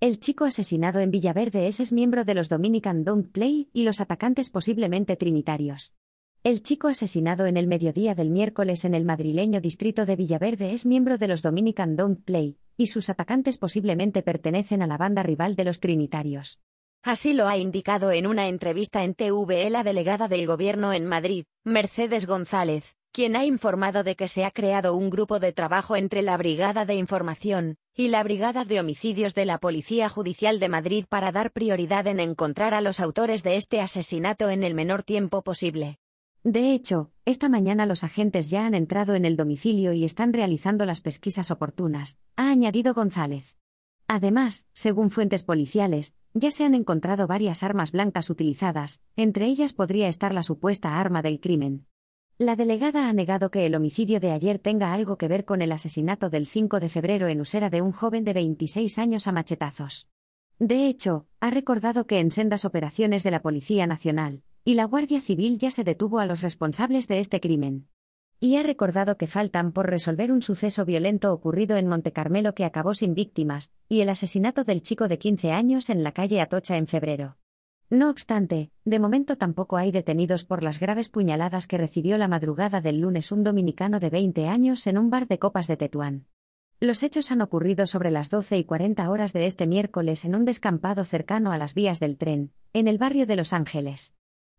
El chico asesinado en Villaverde es, miembro de los Dominican Don't Play y los atacantes posiblemente trinitarios. El chico asesinado en el mediodía del miércoles en el madrileño distrito de Villaverde es miembro de los Dominican Don't Play, y sus atacantes posiblemente pertenecen a la banda rival de los trinitarios. Así lo ha indicado en una entrevista en TVE la delegada del gobierno en Madrid, Mercedes González, quien ha informado de que se ha creado un grupo de trabajo entre la Brigada de Información y la Brigada de Homicidios de la Policía Judicial de Madrid para dar prioridad en encontrar a los autores de este asesinato en el menor tiempo posible. De hecho, esta mañana los agentes ya han entrado en el domicilio y están realizando las pesquisas oportunas, ha añadido González. Además, según fuentes policiales, ya se han encontrado varias armas blancas utilizadas, entre ellas podría estar la supuesta arma del crimen. La delegada ha negado que el homicidio de ayer tenga algo que ver con el asesinato del 5 de febrero en Usera de un joven de 26 años a machetazos. De hecho, ha recordado que en sendas operaciones de la Policía Nacional y la Guardia Civil ya se detuvo a los responsables de este crimen. Y ha recordado que faltan por resolver un suceso violento ocurrido en Montecarmelo que acabó sin víctimas, y el asesinato del chico de 15 años en la calle Atocha en febrero. No obstante, de momento tampoco hay detenidos por las graves puñaladas que recibió la madrugada del lunes un dominicano de 20 años en un bar de copas de Tetuán. Los hechos han ocurrido sobre las 12 y 40 horas de este miércoles en un descampado cercano a las vías del tren, en el barrio de Los Ángeles.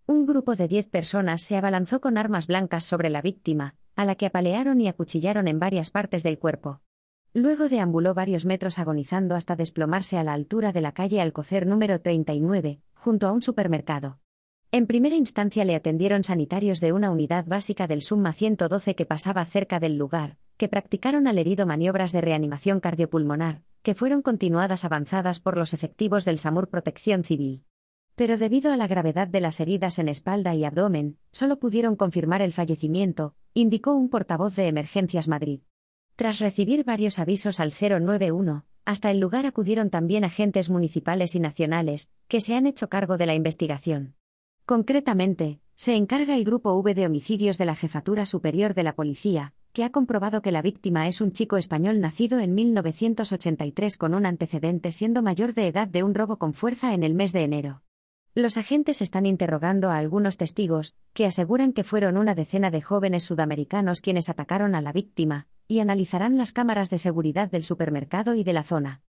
Un grupo de 10 personas se abalanzó con armas blancas sobre la víctima, a la que apalearon y acuchillaron en varias partes del cuerpo. Luego deambuló varios metros agonizando hasta desplomarse a la altura de la calle Alcocer número 39, junto a un supermercado. En primera instancia le atendieron sanitarios de una unidad básica del Summa 112 que pasaba cerca del lugar, que practicaron al herido maniobras de reanimación cardiopulmonar, que fueron continuadas avanzadas por los efectivos del SAMUR Protección Civil. Pero debido a la gravedad de las heridas en espalda y abdomen, solo pudieron confirmar el fallecimiento, indicó un portavoz de Emergencias Madrid. Tras recibir varios avisos al 091, hasta el lugar acudieron también agentes municipales y nacionales, que se han hecho cargo de la investigación. Concretamente, se encarga el Grupo V de Homicidios de la Jefatura Superior de la Policía, que ha comprobado que la víctima es un chico español nacido en 1983 con un antecedente siendo mayor de edad de un robo con fuerza en el mes de enero. Los agentes están interrogando a algunos testigos, que aseguran que fueron una decena de jóvenes sudamericanos quienes atacaron a la víctima, y analizarán las cámaras de seguridad del supermercado y de la zona.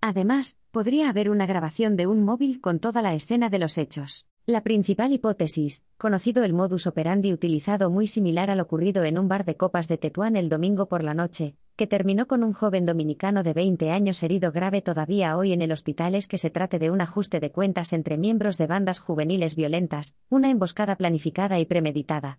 Además, podría haber una grabación de un móvil con toda la escena de los hechos. La principal hipótesis, conocido el modus operandi utilizado muy similar al ocurrido en un bar de copas de Tetuán el domingo por la noche, que terminó con un joven dominicano de 20 años herido grave todavía hoy en el hospital es que se trate de un ajuste de cuentas entre miembros de bandas juveniles violentas, una emboscada planificada y premeditada.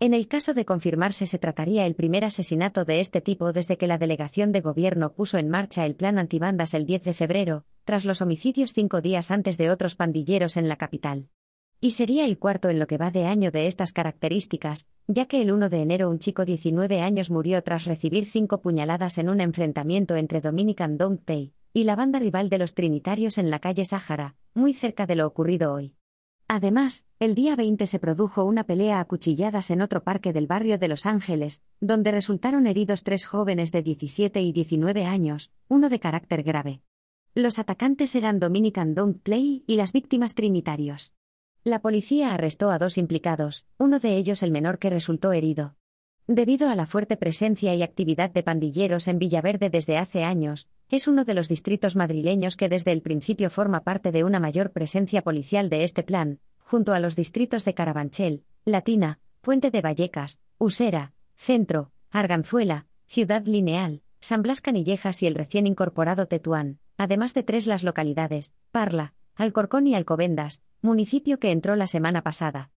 En el caso de confirmarse se trataría el primer asesinato de este tipo desde que la delegación de gobierno puso en marcha el plan antibandas el 10 de febrero, tras los homicidios cinco días antes de otros pandilleros en la capital. Y sería el cuarto en lo que va de año de estas características, ya que el 1 de enero un chico 19 años murió tras recibir cinco puñaladas en un enfrentamiento entre Dominican Don't Pay y la banda rival de los Trinitarios en la calle Sáhara, muy cerca de lo ocurrido hoy. Además, el día 20 se produjo una pelea a cuchilladas en otro parque del barrio de Los Ángeles, donde resultaron heridos tres jóvenes de 17 y 19 años, uno de carácter grave. Los atacantes eran Dominican Don't Play y las víctimas trinitarios. La policía arrestó a dos implicados, uno de ellos el menor que resultó herido. Debido a la fuerte presencia y actividad de pandilleros en Villaverde desde hace años, es uno de los distritos madrileños que desde el principio forma parte de una mayor presencia policial de este plan, junto a los distritos de Carabanchel, Latina, Puente de Vallecas, Usera, Centro, Arganzuela, Ciudad Lineal, San Blas Canillejas y el recién incorporado Tetuán, además de tres las localidades, Parla, Alcorcón y Alcobendas, municipio que entró la semana pasada.